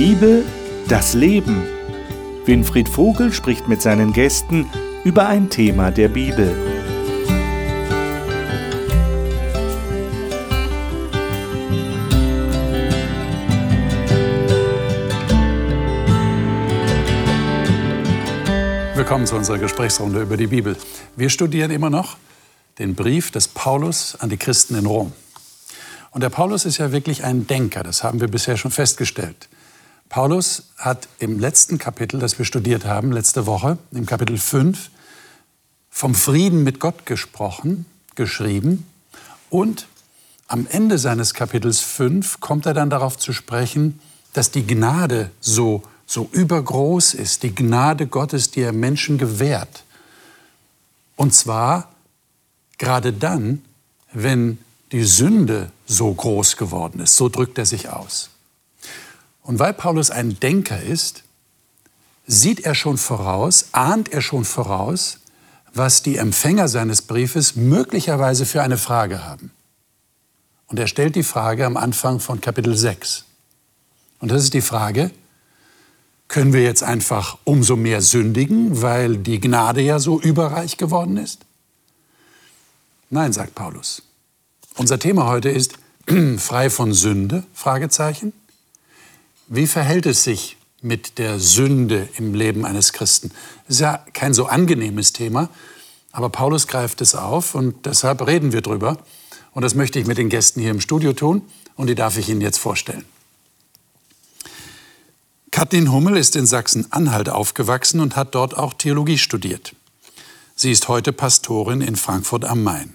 Bibel, das Leben. Winfried Vogel spricht mit seinen Gästen über ein Thema der Bibel. Willkommen zu unserer Gesprächsrunde über die Bibel. Wir studieren immer noch den Brief des Paulus an die Christen in Rom. Und der Paulus ist ja wirklich ein Denker, das haben wir bisher schon festgestellt. Paulus hat im letzten Kapitel, das wir studiert haben, letzte Woche, im Kapitel 5, vom Frieden mit Gott gesprochen, geschrieben. Und am Ende seines Kapitels 5 kommt er dann darauf zu sprechen, dass die Gnade so, so übergroß ist, die Gnade Gottes, die er Menschen gewährt. Und zwar gerade dann, wenn die Sünde so groß geworden ist. So drückt er sich aus. Und weil Paulus ein Denker ist, sieht er schon voraus, ahnt er schon voraus, was die Empfänger seines Briefes möglicherweise für eine Frage haben. Und er stellt die Frage am Anfang von Kapitel 6. Und das ist die Frage, können wir jetzt einfach umso mehr sündigen, weil die Gnade ja so überreich geworden ist? Nein, sagt Paulus. Unser Thema heute ist frei von Sünde? Fragezeichen. Wie verhält es sich mit der Sünde im Leben eines Christen? Das ist ja kein so angenehmes Thema, aber Paulus greift es auf und deshalb reden wir drüber. Und das möchte ich mit den Gästen hier im Studio tun und die darf ich Ihnen jetzt vorstellen. Kathrin Hummel ist in Sachsen-Anhalt aufgewachsen und hat dort auch Theologie studiert. Sie ist heute Pastorin in Frankfurt am Main.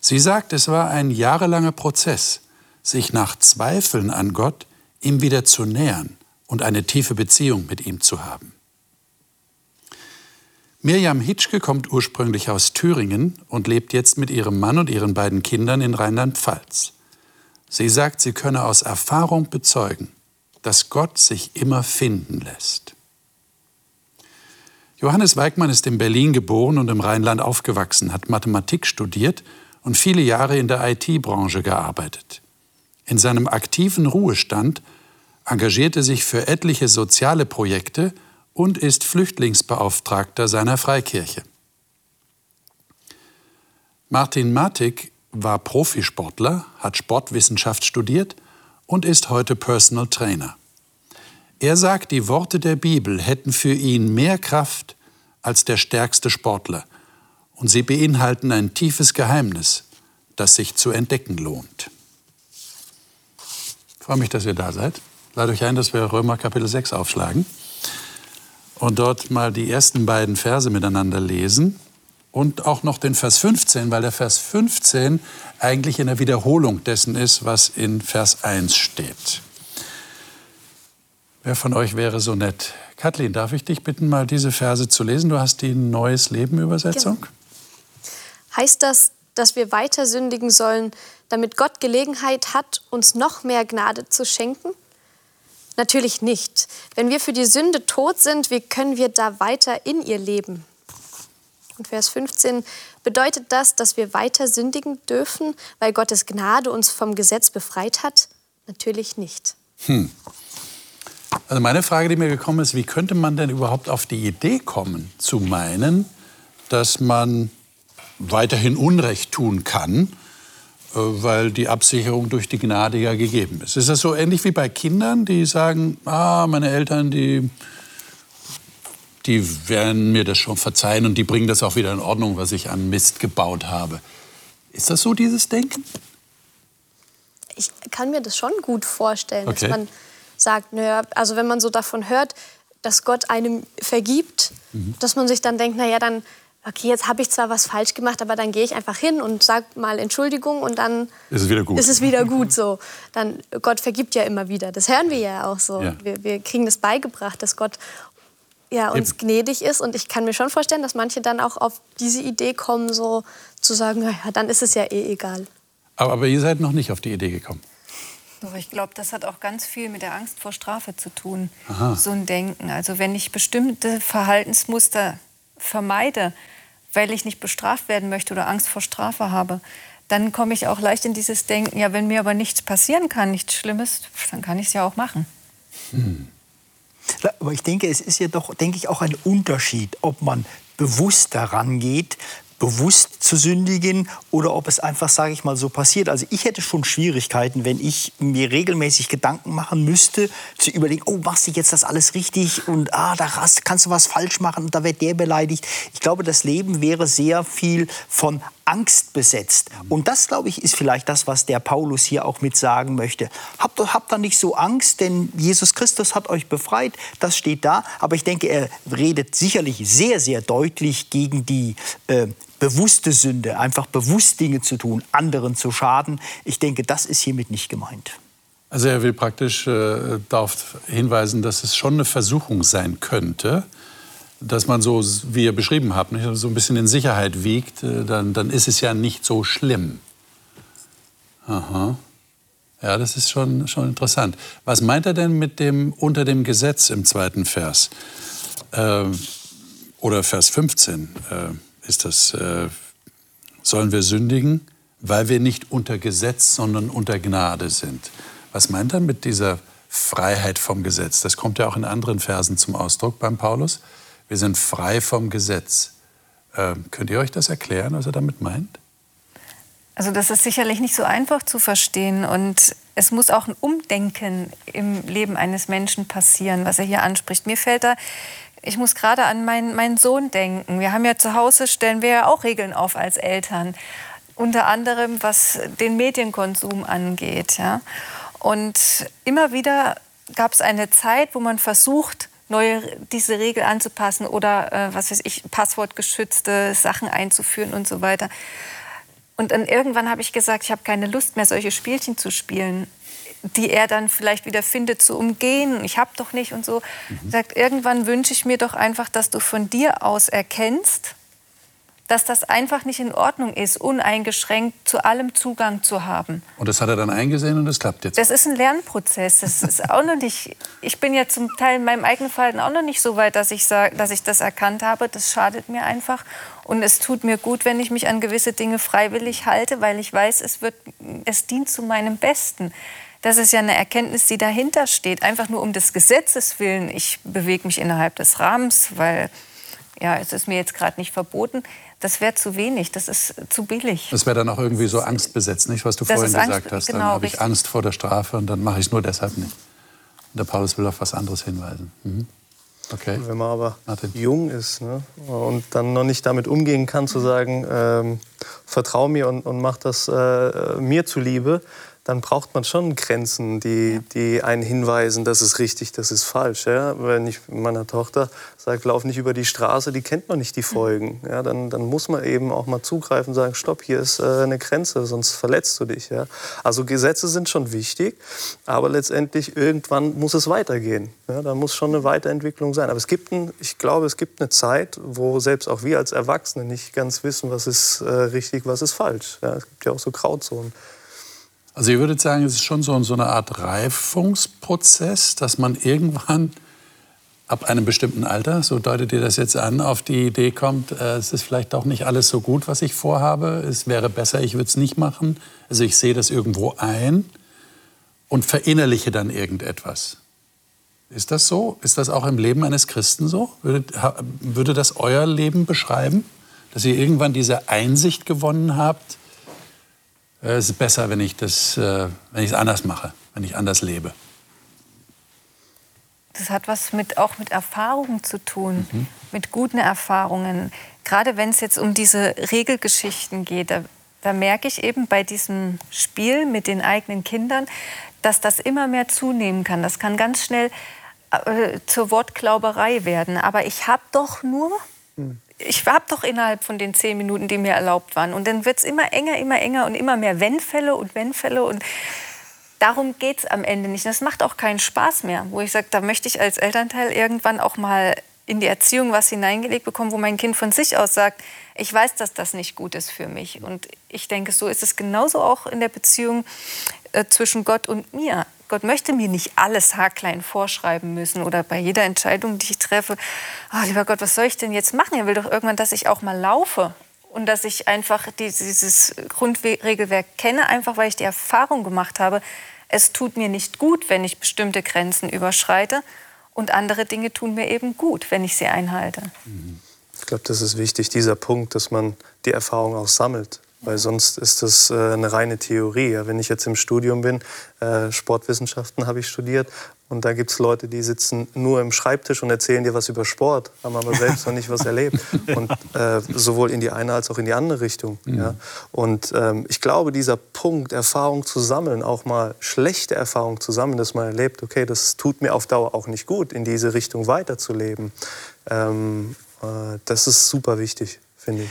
Sie sagt, es war ein jahrelanger Prozess, sich nach Zweifeln an Gott ihm wieder zu nähern und eine tiefe Beziehung mit ihm zu haben. Mirjam Hitschke kommt ursprünglich aus Thüringen und lebt jetzt mit ihrem Mann und ihren beiden Kindern in Rheinland-Pfalz. Sie sagt, sie könne aus Erfahrung bezeugen, dass Gott sich immer finden lässt. Johannes Weigmann ist in Berlin geboren und im Rheinland aufgewachsen, hat Mathematik studiert und viele Jahre in der IT-Branche gearbeitet. In seinem aktiven Ruhestand engagierte sich für etliche soziale Projekte und ist Flüchtlingsbeauftragter seiner Freikirche. Martin Matik war Profisportler, hat Sportwissenschaft studiert und ist heute Personal Trainer. Er sagt, die Worte der Bibel hätten für ihn mehr Kraft als der stärkste Sportler – und sie beinhalten ein tiefes Geheimnis, das sich zu entdecken lohnt. Freue mich, dass ihr da seid. Lade euch ein, dass wir Römer Kapitel 6 aufschlagen und dort mal die ersten beiden Verse miteinander lesen und auch noch den Vers 15, weil der Vers 15 eigentlich in der Wiederholung dessen ist, was in Vers 1 steht. Wer von euch wäre so nett? Kathleen, darf ich dich bitten, mal diese Verse zu lesen? Du hast die Neues Leben Übersetzung. Genau. Heißt das, dass wir weiter sündigen sollen, damit Gott Gelegenheit hat, uns noch mehr Gnade zu schenken? Natürlich nicht. Wenn wir für die Sünde tot sind, wie können wir da weiter in ihr leben? Und Vers 15 bedeutet das, dass wir weiter sündigen dürfen, weil Gottes Gnade uns vom Gesetz befreit hat? Natürlich nicht. Hm. Also meine Frage, die mir gekommen ist, wie könnte man denn überhaupt auf die Idee kommen, zu meinen, dass man weiterhin Unrecht tun kann, äh, weil die Absicherung durch die Gnade ja gegeben ist. Ist das so ähnlich wie bei Kindern, die sagen, ah, meine Eltern, die, die werden mir das schon verzeihen und die bringen das auch wieder in Ordnung, was ich an Mist gebaut habe. Ist das so, dieses Denken? Ich kann mir das schon gut vorstellen, okay. dass man sagt, naja, also wenn man so davon hört, dass Gott einem vergibt, mhm. dass man sich dann denkt, naja, dann okay, jetzt habe ich zwar was falsch gemacht, aber dann gehe ich einfach hin und sage mal Entschuldigung und dann ist es wieder gut. Ist es wieder gut so. Dann Gott vergibt ja immer wieder. Das hören wir ja auch so. Ja. Wir, wir, kriegen das beigebracht, dass Gott ja, uns Eben. gnädig ist und ich kann mir schon vorstellen, dass manche dann auch auf diese Idee kommen, so zu sagen, ja, dann ist es ja eh egal. Aber, aber ihr seid noch nicht auf die Idee gekommen. Doch, ich glaube, das hat auch ganz viel mit der Angst vor Strafe zu tun, Aha. so ein Denken. Also wenn ich bestimmte Verhaltensmuster vermeide, weil ich nicht bestraft werden möchte oder Angst vor Strafe habe, dann komme ich auch leicht in dieses Denken, ja, wenn mir aber nichts passieren kann, nichts Schlimmes, dann kann ich es ja auch machen. Hm. Aber ich denke, es ist ja doch, denke ich, auch ein Unterschied, ob man bewusst daran geht, bewusst zu sündigen oder ob es einfach, sage ich mal, so passiert. Also ich hätte schon Schwierigkeiten, wenn ich mir regelmäßig Gedanken machen müsste, zu überlegen, oh, machst du jetzt das alles richtig und ah, da kannst du was falsch machen und da wird der beleidigt. Ich glaube, das Leben wäre sehr viel von Angst besetzt. Und das, glaube ich, ist vielleicht das, was der Paulus hier auch mit sagen möchte. Habt, habt da nicht so Angst, denn Jesus Christus hat euch befreit, das steht da. Aber ich denke, er redet sicherlich sehr, sehr deutlich gegen die äh, bewusste Sünde, einfach bewusst Dinge zu tun, anderen zu schaden. Ich denke, das ist hiermit nicht gemeint. Also er will praktisch äh, darauf hinweisen, dass es schon eine Versuchung sein könnte, dass man so, wie ihr beschrieben habt, nicht, so ein bisschen in Sicherheit wiegt, äh, dann, dann ist es ja nicht so schlimm. Aha. Ja, das ist schon, schon interessant. Was meint er denn mit dem unter dem Gesetz im zweiten Vers? Äh, oder Vers 15 äh, ist das, äh, sollen wir sündigen, weil wir nicht unter Gesetz, sondern unter Gnade sind. Was meint er mit dieser Freiheit vom Gesetz? Das kommt ja auch in anderen Versen zum Ausdruck beim Paulus. Wir sind frei vom Gesetz. Ähm, könnt ihr euch das erklären, was er damit meint? Also das ist sicherlich nicht so einfach zu verstehen und es muss auch ein Umdenken im Leben eines Menschen passieren, was er hier anspricht. Mir fällt da, ich muss gerade an meinen, meinen Sohn denken. Wir haben ja zu Hause, stellen wir ja auch Regeln auf als Eltern. Unter anderem, was den Medienkonsum angeht. Ja? Und immer wieder gab es eine Zeit, wo man versucht, neue diese Regel anzupassen oder äh, was weiß ich passwortgeschützte Sachen einzuführen und so weiter. Und dann irgendwann habe ich gesagt, ich habe keine Lust mehr solche Spielchen zu spielen, die er dann vielleicht wieder findet zu umgehen. Ich habe doch nicht und so. Mhm. Sagt irgendwann wünsche ich mir doch einfach, dass du von dir aus erkennst, dass das einfach nicht in Ordnung ist, uneingeschränkt zu allem Zugang zu haben. Und das hat er dann eingesehen und das klappt jetzt. Das ist ein Lernprozess. Das ist auch noch nicht. Ich bin ja zum Teil in meinem eigenen Verhalten auch noch nicht so weit, dass ich sage, dass ich das erkannt habe. Das schadet mir einfach und es tut mir gut, wenn ich mich an gewisse Dinge freiwillig halte, weil ich weiß, es wird, es dient zu meinem Besten. Das ist ja eine Erkenntnis, die dahinter steht. Einfach nur um des Gesetzes willen. Ich bewege mich innerhalb des Rahmens, weil ja, es ist mir jetzt gerade nicht verboten. Das wäre zu wenig, das ist zu billig. Das wäre dann auch irgendwie so angstbesetzt, nicht, was du das vorhin gesagt Angst, hast. Dann genau, habe ich Angst vor der Strafe und dann mache ich es nur deshalb nicht. Und der Paulus will auf was anderes hinweisen. Mhm. Okay. Wenn man aber Martin. jung ist ne, und dann noch nicht damit umgehen kann, zu sagen, ähm, vertrau mir und, und mach das äh, mir zuliebe, dann braucht man schon Grenzen, die, die einen hinweisen, das ist richtig, das ist falsch. Ja? Wenn ich meiner Tochter sage, lauf nicht über die Straße, die kennt noch nicht die Folgen. Ja? Dann, dann muss man eben auch mal zugreifen und sagen, stopp, hier ist äh, eine Grenze, sonst verletzt du dich. Ja? Also Gesetze sind schon wichtig, aber letztendlich irgendwann muss es weitergehen. Ja? Da muss schon eine Weiterentwicklung sein. Aber es gibt ein, ich glaube, es gibt eine Zeit, wo selbst auch wir als Erwachsene nicht ganz wissen, was ist äh, richtig, was ist falsch. Ja? Es gibt ja auch so Grauzonen. Also ich würde sagen, es ist schon so, eine Art Reifungsprozess, dass man irgendwann ab einem bestimmten Alter, so deutet ihr das jetzt an, auf die Idee kommt, äh, es ist vielleicht auch nicht alles so gut, was ich vorhabe. Es wäre besser, ich würde es nicht machen. Also ich sehe das irgendwo ein und verinnerliche dann irgendetwas. Ist das so? Ist das auch im Leben eines Christen so? Würde, würde das euer Leben beschreiben? Dass ihr irgendwann diese Einsicht gewonnen habt, es ist besser, wenn ich das, äh, wenn ich es anders mache, wenn ich anders lebe. Das hat was mit, auch mit Erfahrungen zu tun, mhm. mit guten Erfahrungen. Gerade wenn es jetzt um diese Regelgeschichten geht, da, da merke ich eben bei diesem Spiel mit den eigenen Kindern, dass das immer mehr zunehmen kann. Das kann ganz schnell äh, zur Wortglauberei werden. Aber ich habe doch nur, mhm ich habe doch innerhalb von den zehn Minuten, die mir erlaubt waren. Und dann wird es immer enger, immer enger und immer mehr Wenn-Fälle und Wenn-Fälle. Und darum geht es am Ende nicht. Das macht auch keinen Spaß mehr. Wo ich sage, da möchte ich als Elternteil irgendwann auch mal in die Erziehung was hineingelegt bekommen, wo mein Kind von sich aus sagt, ich weiß, dass das nicht gut ist für mich. Und ich denke, so ist es genauso auch in der Beziehung äh, zwischen Gott und mir. Gott möchte mir nicht alles haarklein vorschreiben müssen oder bei jeder Entscheidung, die ich treffe, oh, lieber Gott, was soll ich denn jetzt machen? Er will doch irgendwann, dass ich auch mal laufe und dass ich einfach dieses Grundregelwerk kenne, einfach weil ich die Erfahrung gemacht habe, Es tut mir nicht gut, wenn ich bestimmte Grenzen überschreite. Und andere Dinge tun mir eben gut, wenn ich sie einhalte. Ich glaube, das ist wichtig, dieser Punkt, dass man die Erfahrung auch sammelt. Weil sonst ist das äh, eine reine Theorie. Ja, wenn ich jetzt im Studium bin, äh, Sportwissenschaften habe ich studiert, und da gibt es Leute, die sitzen nur im Schreibtisch und erzählen dir was über Sport, haben aber selbst noch nicht was erlebt. Und äh, sowohl in die eine als auch in die andere Richtung. Mhm. Ja. Und ähm, ich glaube, dieser Punkt, Erfahrung zu sammeln, auch mal schlechte Erfahrungen zu sammeln, dass man erlebt, okay, das tut mir auf Dauer auch nicht gut, in diese Richtung weiterzuleben, ähm, äh, das ist super wichtig, finde ich.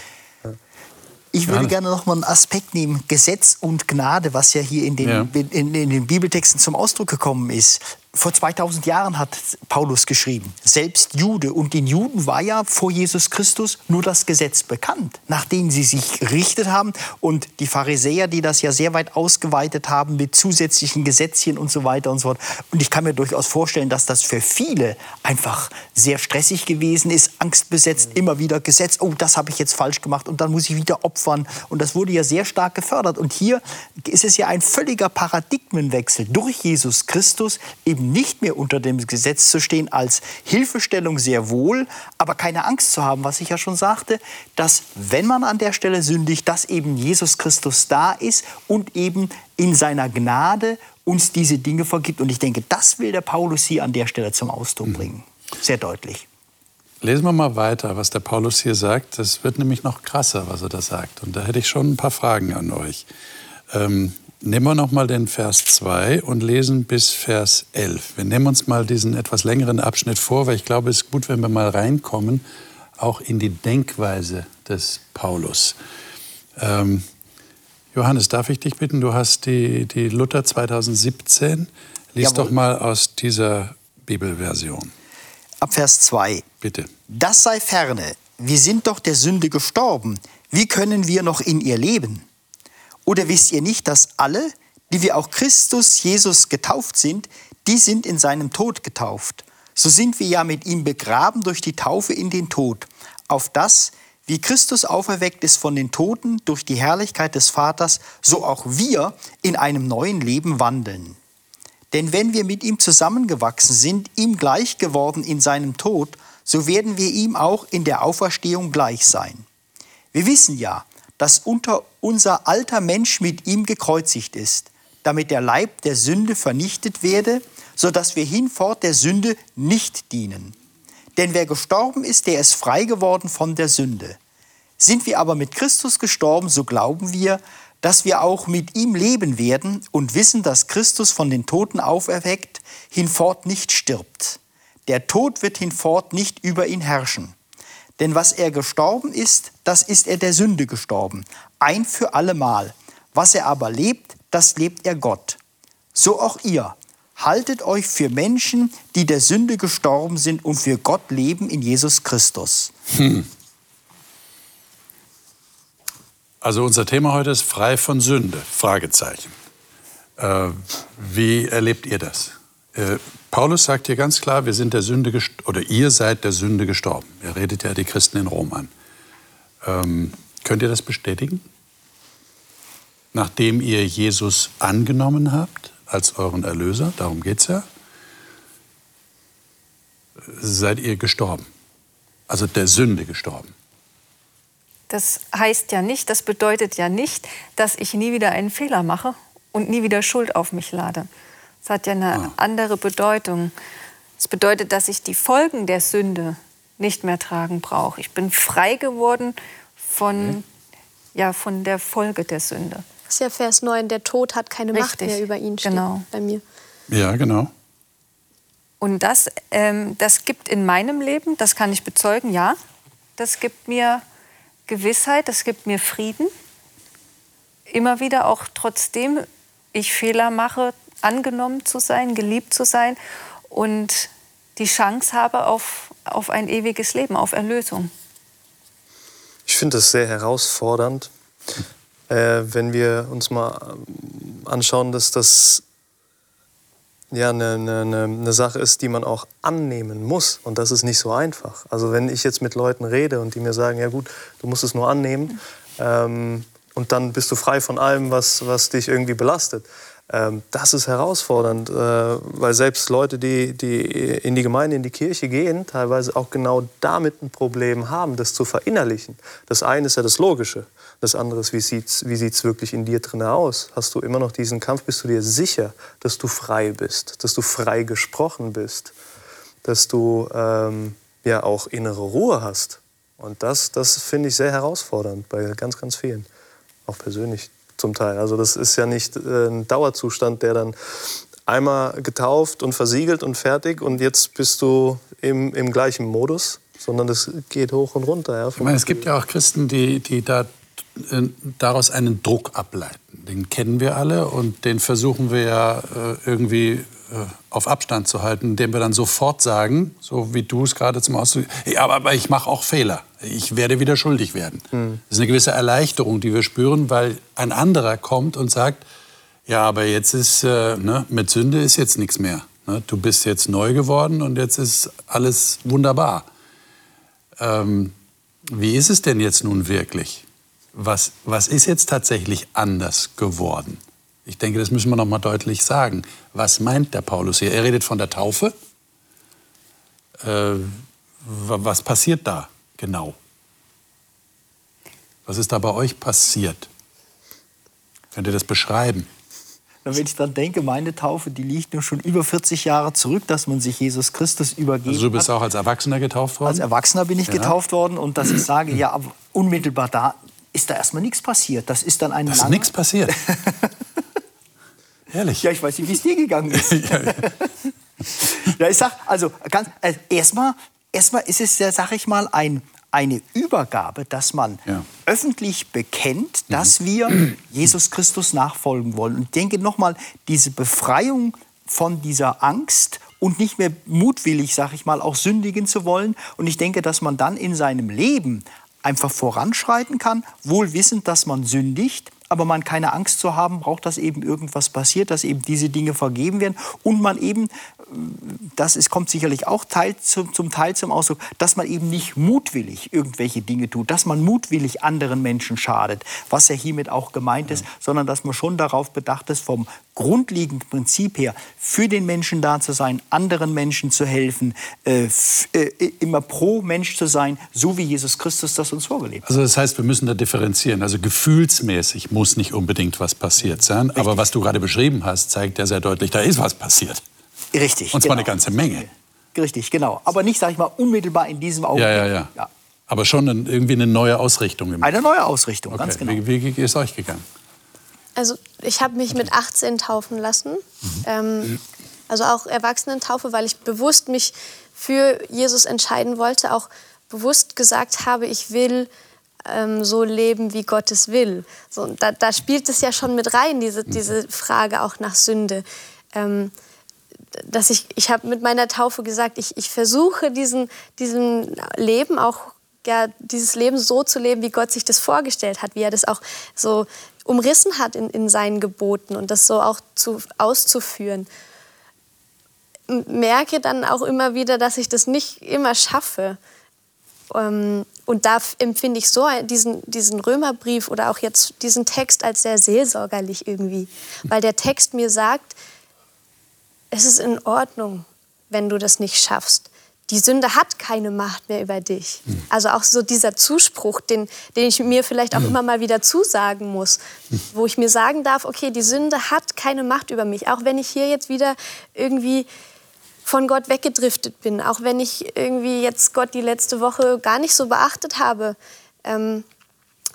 Ich würde gerne noch mal einen Aspekt nehmen, Gesetz und Gnade, was ja hier in den, ja. in, in den Bibeltexten zum Ausdruck gekommen ist vor 2000 Jahren hat Paulus geschrieben, selbst Jude. Und den Juden war ja vor Jesus Christus nur das Gesetz bekannt, nach dem sie sich gerichtet haben. Und die Pharisäer, die das ja sehr weit ausgeweitet haben mit zusätzlichen Gesetzchen und so weiter und so fort. Und ich kann mir durchaus vorstellen, dass das für viele einfach sehr stressig gewesen ist, angstbesetzt, immer wieder Gesetz, oh, das habe ich jetzt falsch gemacht und dann muss ich wieder opfern. Und das wurde ja sehr stark gefördert. Und hier ist es ja ein völliger Paradigmenwechsel durch Jesus Christus eben nicht mehr unter dem Gesetz zu stehen, als Hilfestellung sehr wohl, aber keine Angst zu haben, was ich ja schon sagte, dass wenn man an der Stelle sündigt, dass eben Jesus Christus da ist und eben in seiner Gnade uns diese Dinge vergibt. Und ich denke, das will der Paulus hier an der Stelle zum Ausdruck mhm. bringen. Sehr deutlich. Lesen wir mal weiter, was der Paulus hier sagt. Das wird nämlich noch krasser, was er da sagt. Und da hätte ich schon ein paar Fragen an euch. Ähm, Nehmen wir noch mal den Vers 2 und lesen bis Vers 11. Wir nehmen uns mal diesen etwas längeren Abschnitt vor, weil ich glaube, es ist gut, wenn wir mal reinkommen, auch in die Denkweise des Paulus. Ähm, Johannes, darf ich dich bitten, du hast die, die Luther 2017. Lies Jawohl. doch mal aus dieser Bibelversion. Ab Vers 2. Bitte. Das sei ferne. Wir sind doch der Sünde gestorben. Wie können wir noch in ihr leben? Oder wisst ihr nicht, dass alle, die wir auch Christus Jesus getauft sind, die sind in seinem Tod getauft. So sind wir ja mit ihm begraben durch die Taufe in den Tod, auf das, wie Christus auferweckt ist von den Toten durch die Herrlichkeit des Vaters, so auch wir in einem neuen Leben wandeln. Denn wenn wir mit ihm zusammengewachsen sind, ihm gleich geworden in seinem Tod, so werden wir ihm auch in der Auferstehung gleich sein. Wir wissen ja, dass unter unser alter Mensch mit ihm gekreuzigt ist, damit der Leib der Sünde vernichtet werde, so dass wir hinfort der Sünde nicht dienen. Denn wer gestorben ist, der ist frei geworden von der Sünde. Sind wir aber mit Christus gestorben, so glauben wir, dass wir auch mit ihm leben werden und wissen, dass Christus von den Toten auferweckt, hinfort nicht stirbt. Der Tod wird hinfort nicht über ihn herrschen. Denn was er gestorben ist, das ist er der Sünde gestorben, ein für allemal. Was er aber lebt, das lebt er Gott. So auch ihr. Haltet euch für Menschen, die der Sünde gestorben sind und für Gott leben in Jesus Christus. Hm. Also unser Thema heute ist frei von Sünde. Fragezeichen. Äh, wie erlebt ihr das? Äh, Paulus sagt hier ganz klar, wir sind der Sünde oder ihr seid der Sünde gestorben. Er redet ja die Christen in Rom an. Ähm, könnt ihr das bestätigen? Nachdem ihr Jesus angenommen habt als euren Erlöser, darum geht es ja, seid ihr gestorben. Also der Sünde gestorben. Das heißt ja nicht, das bedeutet ja nicht, dass ich nie wieder einen Fehler mache und nie wieder Schuld auf mich lade. Es hat ja eine ah. andere Bedeutung. Es bedeutet, dass ich die Folgen der Sünde nicht mehr tragen brauche. Ich bin frei geworden von, mhm. ja, von der Folge der Sünde. Das ist ja Vers 9, der Tod hat keine Richtig. Macht mehr über ihn, steht genau. bei mir. Ja, genau. Und das, ähm, das gibt in meinem Leben, das kann ich bezeugen, ja, das gibt mir Gewissheit, das gibt mir Frieden. Immer wieder auch trotzdem ich Fehler mache, angenommen zu sein, geliebt zu sein und die Chance habe auf, auf ein ewiges Leben, auf Erlösung. Ich finde das sehr herausfordernd, äh, wenn wir uns mal ähm, anschauen, dass das ja eine, eine, eine Sache ist, die man auch annehmen muss. Und das ist nicht so einfach. Also wenn ich jetzt mit Leuten rede und die mir sagen, ja gut, du musst es nur annehmen ähm, und dann bist du frei von allem, was, was dich irgendwie belastet. Ähm, das ist herausfordernd, äh, weil selbst Leute, die, die in die Gemeinde, in die Kirche gehen, teilweise auch genau damit ein Problem haben, das zu verinnerlichen. Das eine ist ja das Logische, das andere ist, wie sieht es wie sieht's wirklich in dir drin aus? Hast du immer noch diesen Kampf? Bist du dir sicher, dass du frei bist, dass du frei gesprochen bist, dass du ähm, ja auch innere Ruhe hast? Und das, das finde ich sehr herausfordernd bei ganz, ganz vielen, auch persönlich zum Teil. Also das ist ja nicht äh, ein Dauerzustand, der dann einmal getauft und versiegelt und fertig und jetzt bist du im, im gleichen Modus, sondern das geht hoch und runter. Ja, ich meine, es gibt ja auch Christen, die, die da, äh, daraus einen Druck ableiten. Den kennen wir alle und den versuchen wir ja äh, irgendwie auf Abstand zu halten, indem wir dann sofort sagen, so wie du es gerade zum Ausdruck, ja, aber ich mache auch Fehler ich werde wieder schuldig werden. Mhm. Das ist eine gewisse Erleichterung, die wir spüren, weil ein anderer kommt und sagt, ja, aber jetzt ist, äh, ne, mit Sünde ist jetzt nichts mehr. Ne? Du bist jetzt neu geworden und jetzt ist alles wunderbar. Ähm, wie ist es denn jetzt nun wirklich? Was, was ist jetzt tatsächlich anders geworden? Ich denke, das müssen wir noch mal deutlich sagen. Was meint der Paulus hier? Er redet von der Taufe. Äh, was passiert da? genau? Was ist da bei euch passiert? Könnt ihr das beschreiben? wenn ich dann denke, meine Taufe, die liegt nur schon über 40 Jahre zurück, dass man sich Jesus Christus übergeben Also du bist hat. auch als Erwachsener getauft worden? Als Erwachsener bin ich ja. getauft worden und dass ich sage, ja, unmittelbar da ist da erstmal nichts passiert. Das ist dann ein Das ist nichts passiert. Ehrlich? Ja, ich weiß nicht, wie es dir gegangen ist. ja, ja. ja, ich sag, also ganz, äh, erstmal erstmal ist es ja, sag ich mal, ein, eine Übergabe, dass man ja. öffentlich bekennt, dass mhm. wir Jesus Christus nachfolgen wollen. Und ich denke nochmal, diese Befreiung von dieser Angst und nicht mehr mutwillig, sag ich mal, auch sündigen zu wollen. Und ich denke, dass man dann in seinem Leben einfach voranschreiten kann, wohl wissend, dass man sündigt, aber man keine Angst zu haben braucht, dass eben irgendwas passiert, dass eben diese Dinge vergeben werden und man eben das ist, kommt sicherlich auch Teil zum, zum Teil zum Ausdruck, dass man eben nicht mutwillig irgendwelche Dinge tut, dass man mutwillig anderen Menschen schadet, was ja hiermit auch gemeint ist, sondern dass man schon darauf bedacht ist, vom grundlegenden Prinzip her, für den Menschen da zu sein, anderen Menschen zu helfen, äh, äh, immer pro Mensch zu sein, so wie Jesus Christus das uns vorgelebt hat. Also das heißt, wir müssen da differenzieren. Also gefühlsmäßig muss nicht unbedingt was passiert sein, Richtig. aber was du gerade beschrieben hast, zeigt ja sehr deutlich, da ist was passiert. Richtig. Und zwar genau. eine ganze Menge. Richtig, genau. Aber nicht, sage ich mal, unmittelbar in diesem Augenblick. Ja, ja, ja. ja. Aber schon ein, irgendwie eine neue Ausrichtung. Eine neue Ausrichtung, okay. ganz genau. Wie, wie, wie ist es euch gegangen? Also ich habe mich mit 18 taufen lassen. Mhm. Ähm, also auch Erwachsenentaufe, weil ich bewusst mich für Jesus entscheiden wollte. Auch bewusst gesagt habe, ich will ähm, so leben, wie Gott es will. So, da, da, spielt es ja schon mit rein, diese, mhm. diese Frage auch nach Sünde. Ähm, dass ich, ich habe mit meiner Taufe gesagt, ich, ich versuche diesen, diesen Leben auch, ja, dieses Leben so zu leben, wie Gott sich das vorgestellt hat, wie er das auch so umrissen hat in, in seinen Geboten und das so auch zu, auszuführen. Merke dann auch immer wieder, dass ich das nicht immer schaffe. Ähm, und da empfinde ich so diesen, diesen Römerbrief oder auch jetzt diesen Text als sehr seelsorgerlich irgendwie. Weil der Text mir sagt, es ist in Ordnung, wenn du das nicht schaffst. Die Sünde hat keine Macht mehr über dich. Hm. Also auch so dieser Zuspruch, den, den ich mir vielleicht auch immer mal wieder zusagen muss, hm. wo ich mir sagen darf, okay, die Sünde hat keine Macht über mich. Auch wenn ich hier jetzt wieder irgendwie von Gott weggedriftet bin, auch wenn ich irgendwie jetzt Gott die letzte Woche gar nicht so beachtet habe, ähm,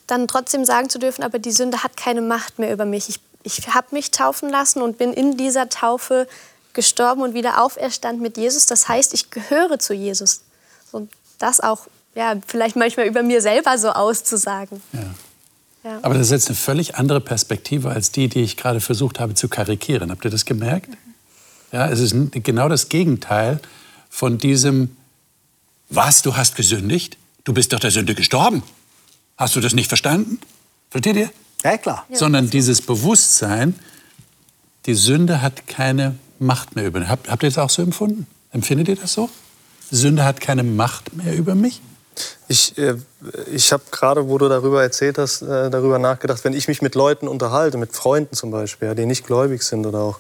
dann trotzdem sagen zu dürfen, aber die Sünde hat keine Macht mehr über mich. Ich, ich habe mich taufen lassen und bin in dieser Taufe gestorben und wieder auferstand mit Jesus. Das heißt, ich gehöre zu Jesus. Und das auch ja, vielleicht manchmal über mir selber so auszusagen. Ja. Ja. Aber das ist jetzt eine völlig andere Perspektive als die, die ich gerade versucht habe zu karikieren. Habt ihr das gemerkt? Ja, es ist genau das Gegenteil von diesem, was, du hast gesündigt? Du bist doch der Sünde gestorben. Hast du das nicht verstanden? Versteht ihr? Ja, klar. Sondern dieses Bewusstsein, die Sünde hat keine Macht mehr über mich. Habt, habt ihr das auch so empfunden? Empfindet ihr das so? Sünde hat keine Macht mehr über mich? Ich, äh, ich habe gerade, wo du darüber erzählt hast, äh, darüber nachgedacht, wenn ich mich mit Leuten unterhalte, mit Freunden zum Beispiel, die nicht gläubig sind oder auch,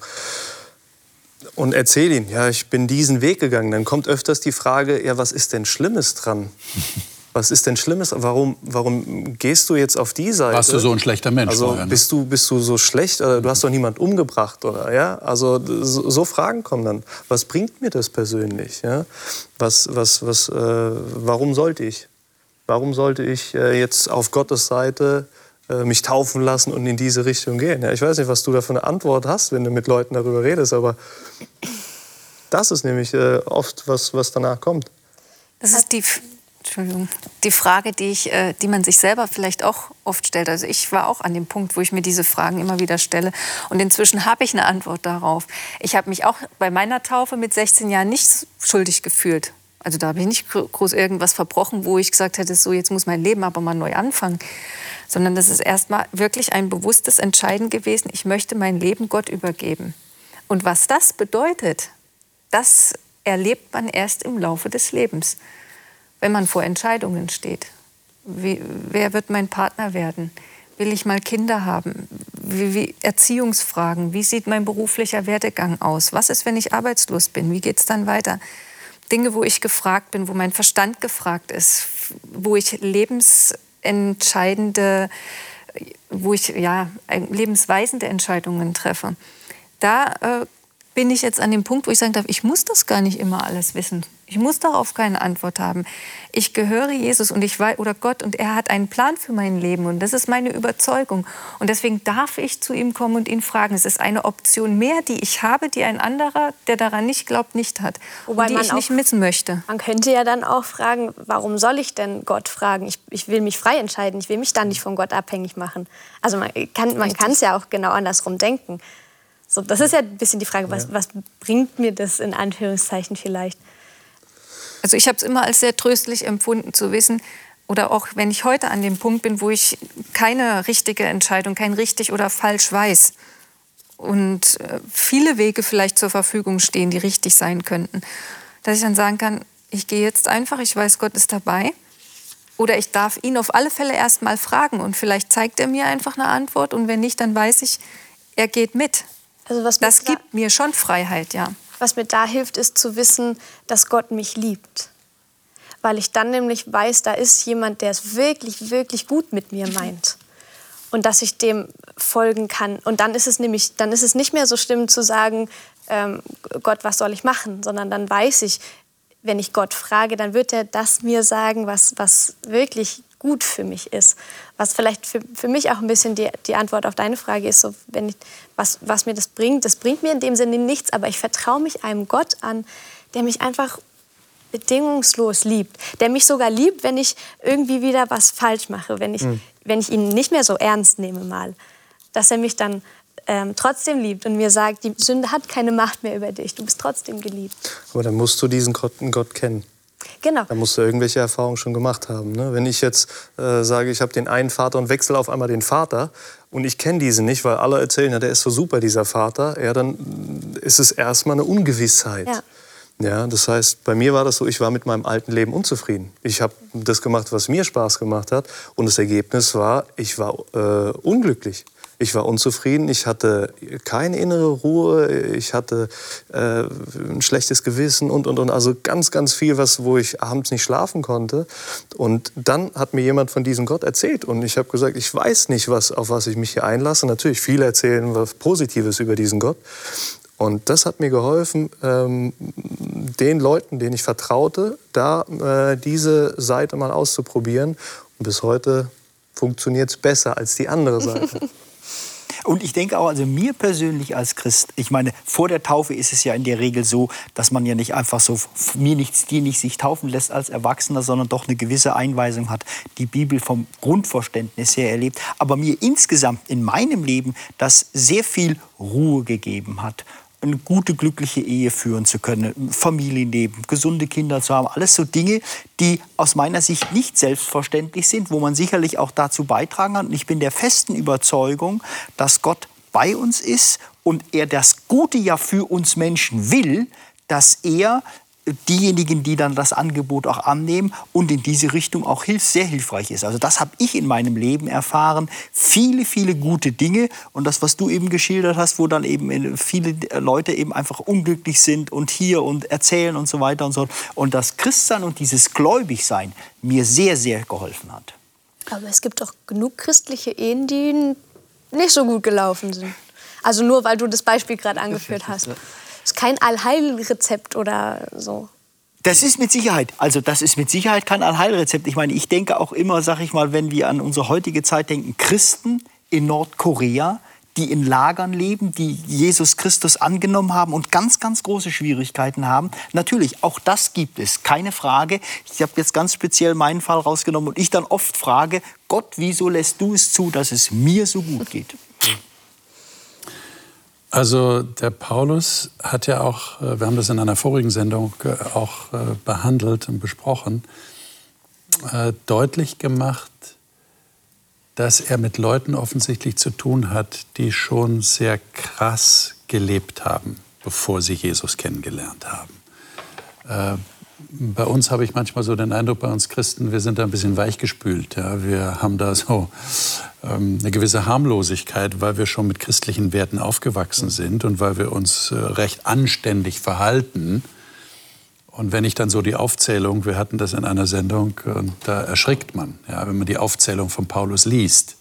und erzähle ihnen, ja, ich bin diesen Weg gegangen, dann kommt öfters die Frage, ja, was ist denn Schlimmes dran? Was ist denn Schlimmes? Warum, warum gehst du jetzt auf die Seite? Warst du so ein schlechter Mensch also, vorher? Ne? Bist, du, bist du so schlecht? Oder du hast doch niemand umgebracht? Oder, ja? Also so, so Fragen kommen dann. Was bringt mir das persönlich? Ja? Was, was, was, äh, warum sollte ich? Warum sollte ich äh, jetzt auf Gottes Seite äh, mich taufen lassen und in diese Richtung gehen? Ja, ich weiß nicht, was du da für eine Antwort hast, wenn du mit Leuten darüber redest, aber das ist nämlich äh, oft, was, was danach kommt. Das ist die, Entschuldigung, die Frage, die, ich, äh, die man sich selber vielleicht auch oft stellt. Also ich war auch an dem Punkt, wo ich mir diese Fragen immer wieder stelle. Und inzwischen habe ich eine Antwort darauf. Ich habe mich auch bei meiner Taufe mit 16 Jahren nicht schuldig gefühlt. Also da habe ich nicht groß irgendwas verbrochen, wo ich gesagt hätte, so jetzt muss mein Leben aber mal neu anfangen. Sondern das ist erstmal wirklich ein bewusstes Entscheiden gewesen, ich möchte mein Leben Gott übergeben. Und was das bedeutet, das erlebt man erst im Laufe des Lebens wenn man vor Entscheidungen steht. Wie, wer wird mein Partner werden? Will ich mal Kinder haben? Wie, wie, Erziehungsfragen. Wie sieht mein beruflicher Werdegang aus? Was ist, wenn ich arbeitslos bin? Wie geht es dann weiter? Dinge, wo ich gefragt bin, wo mein Verstand gefragt ist, wo ich lebensentscheidende, wo ich ja lebensweisende Entscheidungen treffe. Da äh, bin ich jetzt an dem Punkt, wo ich sagen darf, ich muss das gar nicht immer alles wissen. Ich muss darauf keine Antwort haben. Ich gehöre Jesus und ich weiß, oder Gott und er hat einen Plan für mein Leben und das ist meine Überzeugung. Und deswegen darf ich zu ihm kommen und ihn fragen. Es ist eine Option mehr, die ich habe, die ein anderer, der daran nicht glaubt, nicht hat. Wobei und die ich nicht missen möchte. Man könnte ja dann auch fragen, warum soll ich denn Gott fragen? Ich, ich will mich frei entscheiden. Ich will mich dann nicht von Gott abhängig machen. Also man kann man es ja auch genau andersrum denken. So, das ist ja ein bisschen die Frage, was, was bringt mir das in Anführungszeichen vielleicht? Also ich habe es immer als sehr tröstlich empfunden zu wissen, oder auch wenn ich heute an dem Punkt bin, wo ich keine richtige Entscheidung, kein richtig oder falsch weiß und äh, viele Wege vielleicht zur Verfügung stehen, die richtig sein könnten, dass ich dann sagen kann, ich gehe jetzt einfach, ich weiß, Gott ist dabei. Oder ich darf ihn auf alle Fälle erst mal fragen und vielleicht zeigt er mir einfach eine Antwort und wenn nicht, dann weiß ich, er geht mit. Also das gibt mir schon Freiheit, ja. Was mir da hilft, ist zu wissen, dass Gott mich liebt. Weil ich dann nämlich weiß, da ist jemand, der es wirklich, wirklich gut mit mir meint. Und dass ich dem folgen kann. Und dann ist es nämlich, dann ist es nicht mehr so schlimm zu sagen, ähm, Gott, was soll ich machen? Sondern dann weiß ich, wenn ich Gott frage, dann wird er das mir sagen, was, was wirklich gut für mich ist. Was vielleicht für, für mich auch ein bisschen die, die Antwort auf deine Frage ist, so, wenn ich, was, was mir das bringt. Das bringt mir in dem Sinne nichts, aber ich vertraue mich einem Gott an, der mich einfach bedingungslos liebt, der mich sogar liebt, wenn ich irgendwie wieder was falsch mache, wenn ich, mhm. wenn ich ihn nicht mehr so ernst nehme mal, dass er mich dann ähm, trotzdem liebt und mir sagt, die Sünde hat keine Macht mehr über dich, du bist trotzdem geliebt. Aber dann musst du diesen Gott, Gott kennen. Genau. Da musst du irgendwelche Erfahrungen schon gemacht haben. Ne? Wenn ich jetzt äh, sage, ich habe den einen Vater und wechsle auf einmal den Vater und ich kenne diesen nicht, weil alle erzählen, ja, der ist so super, dieser Vater, ja, dann ist es erstmal eine Ungewissheit. Ja. Ja, das heißt, bei mir war das so, ich war mit meinem alten Leben unzufrieden. Ich habe das gemacht, was mir Spaß gemacht hat. Und das Ergebnis war, ich war äh, unglücklich. Ich war unzufrieden, ich hatte keine innere Ruhe, ich hatte äh, ein schlechtes Gewissen und, und, und. Also ganz, ganz viel, was, wo ich abends nicht schlafen konnte. Und dann hat mir jemand von diesem Gott erzählt. Und ich habe gesagt, ich weiß nicht, was, auf was ich mich hier einlasse. Natürlich, viele erzählen was Positives über diesen Gott. Und das hat mir geholfen, ähm, den Leuten, denen ich vertraute, da äh, diese Seite mal auszuprobieren. Und bis heute funktioniert es besser als die andere Seite. Und ich denke auch, also mir persönlich als Christ, ich meine, vor der Taufe ist es ja in der Regel so, dass man ja nicht einfach so mir nichts, dir nicht sich taufen lässt als Erwachsener, sondern doch eine gewisse Einweisung hat, die Bibel vom Grundverständnis her erlebt. Aber mir insgesamt in meinem Leben das sehr viel Ruhe gegeben hat eine gute, glückliche Ehe führen zu können, Familienleben, gesunde Kinder zu haben. Alles so Dinge, die aus meiner Sicht nicht selbstverständlich sind, wo man sicherlich auch dazu beitragen kann. Und ich bin der festen Überzeugung, dass Gott bei uns ist und er das Gute ja für uns Menschen will, dass er diejenigen, die dann das Angebot auch annehmen und in diese Richtung auch hilf sehr hilfreich ist. Also das habe ich in meinem Leben erfahren. Viele, viele gute Dinge und das, was du eben geschildert hast, wo dann eben viele Leute eben einfach unglücklich sind und hier und erzählen und so weiter und so. Und das Christsein und dieses Gläubigsein mir sehr, sehr geholfen hat. Aber es gibt auch genug christliche Ehen, die nicht so gut gelaufen sind. Also nur, weil du das Beispiel gerade angeführt hast. Das ist kein Allheilrezept oder so. Das ist mit Sicherheit, also das ist mit Sicherheit kein Allheilrezept. Ich meine, ich denke auch immer, sag ich mal, wenn wir an unsere heutige Zeit denken, Christen in Nordkorea, die in Lagern leben, die Jesus Christus angenommen haben und ganz, ganz große Schwierigkeiten haben. Natürlich, auch das gibt es, keine Frage. Ich habe jetzt ganz speziell meinen Fall rausgenommen und ich dann oft frage, Gott, wieso lässt du es zu, dass es mir so gut geht? Also der Paulus hat ja auch, äh, wir haben das in einer vorigen Sendung äh, auch äh, behandelt und besprochen, deutlich gemacht, dass er mit Leuten offensichtlich zu tun hat, die schon sehr krass gelebt haben, bevor sie Jesus kennengelernt haben. Bei uns habe ich manchmal so den Eindruck, bei uns Christen, wir sind da ein bisschen weichgespült. Ja? Wir haben da so ähm, eine gewisse Harmlosigkeit, weil wir schon mit christlichen Werten aufgewachsen sind und weil wir uns äh, recht anständig verhalten. Und wenn ich dann so die Aufzählung, wir hatten das in einer Sendung, und da erschrickt man, ja, wenn man die Aufzählung von Paulus liest.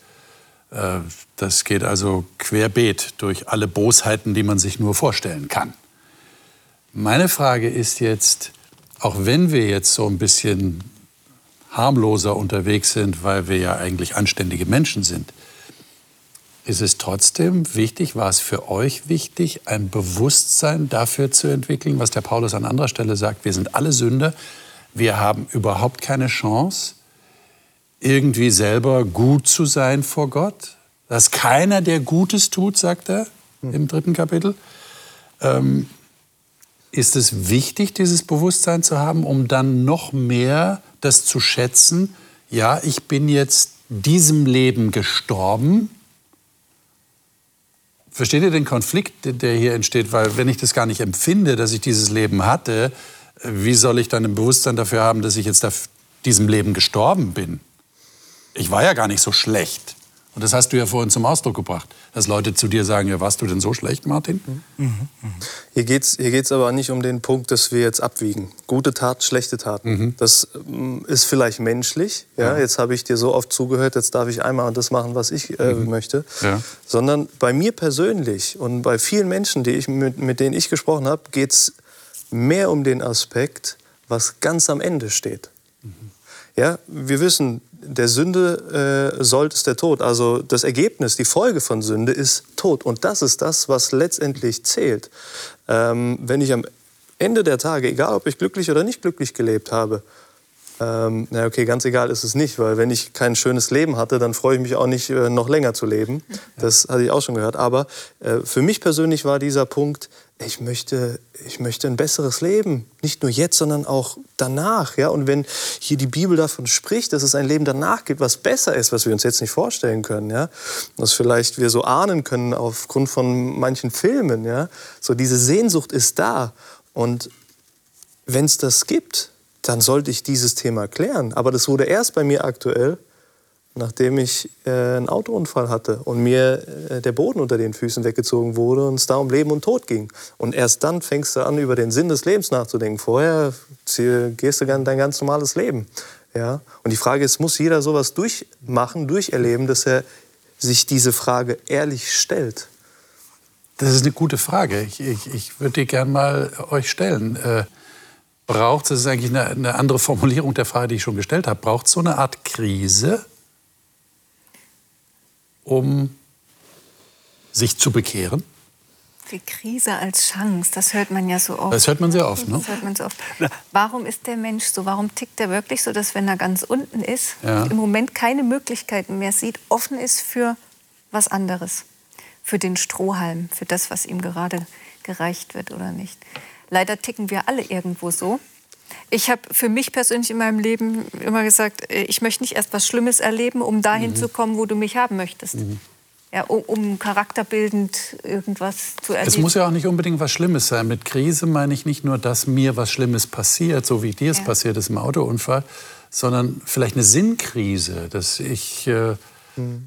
Äh, das geht also querbeet durch alle Bosheiten, die man sich nur vorstellen kann. Meine Frage ist jetzt, auch wenn wir jetzt so ein bisschen harmloser unterwegs sind, weil wir ja eigentlich anständige Menschen sind. Ist es trotzdem wichtig, war es für euch wichtig, ein Bewusstsein dafür zu entwickeln, was der Paulus an anderer Stelle sagt, wir sind alle Sünder, wir haben überhaupt keine Chance, irgendwie selber gut zu sein vor Gott? Dass keiner, der Gutes tut, sagt er im dritten Kapitel. Ähm, ist es wichtig, dieses Bewusstsein zu haben, um dann noch mehr das zu schätzen, ja, ich bin jetzt diesem Leben gestorben. Versteht ihr den Konflikt, der hier entsteht? Weil wenn ich das gar nicht empfinde, dass ich dieses Leben hatte, wie soll ich dann ein Bewusstsein dafür haben, dass ich jetzt diesem Leben gestorben bin? Ich war ja gar nicht so schlecht. Und das hast du ja vorhin zum Ausdruck gebracht, dass Leute zu dir sagen, ja, warst du denn so schlecht, Martin? Mhm. Mhm. Hier geht es hier geht's aber nicht um den Punkt, dass wir jetzt abwiegen. Gute Taten, schlechte Taten. Mhm. Das ähm, ist vielleicht menschlich. Ja? ja. Jetzt habe ich dir so oft zugehört, jetzt darf ich einmal das machen, was ich äh, mhm. möchte. Ja. Sondern bei mir persönlich und bei vielen Menschen, die ich, mit, mit denen ich gesprochen habe, geht es mehr um den Aspekt, was ganz am Ende steht. Ja, wir wissen, der Sünde äh, sollt ist der Tod. Also das Ergebnis, die Folge von Sünde ist Tod. Und das ist das, was letztendlich zählt. Ähm, wenn ich am Ende der Tage, egal ob ich glücklich oder nicht glücklich gelebt habe, ähm, na okay, ganz egal ist es nicht, weil wenn ich kein schönes Leben hatte, dann freue ich mich auch nicht, äh, noch länger zu leben. Das hatte ich auch schon gehört. Aber äh, für mich persönlich war dieser Punkt, ich möchte, ich möchte ein besseres Leben. Nicht nur jetzt, sondern auch danach. Ja? Und wenn hier die Bibel davon spricht, dass es ein Leben danach gibt, was besser ist, was wir uns jetzt nicht vorstellen können, ja? was vielleicht wir so ahnen können aufgrund von manchen Filmen. Ja? So diese Sehnsucht ist da. Und wenn es das gibt, dann sollte ich dieses Thema klären. Aber das wurde erst bei mir aktuell, nachdem ich äh, einen Autounfall hatte und mir äh, der Boden unter den Füßen weggezogen wurde und es da um Leben und Tod ging. Und erst dann fängst du an, über den Sinn des Lebens nachzudenken. Vorher gehst du dein ganz normales Leben. Ja? Und die Frage ist, muss jeder sowas durchmachen, durcherleben, dass er sich diese Frage ehrlich stellt? Das ist eine gute Frage. Ich, ich, ich würde die gerne mal euch stellen. Äh, braucht es, das ist eigentlich eine, eine andere Formulierung der Frage, die ich schon gestellt habe, braucht es so eine Art Krise, um sich zu bekehren? Die Krise als Chance, das hört man ja so oft. Das hört man sehr oft, ne? Das hört man so oft. Warum ist der Mensch so? Warum tickt er wirklich so, dass wenn er ganz unten ist, ja. im Moment keine Möglichkeiten mehr sieht, offen ist für was anderes? Für den Strohhalm, für das, was ihm gerade gereicht wird oder nicht. Leider ticken wir alle irgendwo so. Ich habe für mich persönlich in meinem Leben immer gesagt, äh, ich möchte nicht erst was Schlimmes erleben, um dahin mhm. zu kommen, wo du mich haben möchtest. Mhm. ja, um, um charakterbildend irgendwas zu erleben. Es muss ja auch nicht unbedingt was Schlimmes sein. Mit Krise meine ich nicht nur, dass mir was Schlimmes passiert, so wie dir es ja. passiert ist im Autounfall, sondern vielleicht eine Sinnkrise, dass ich äh,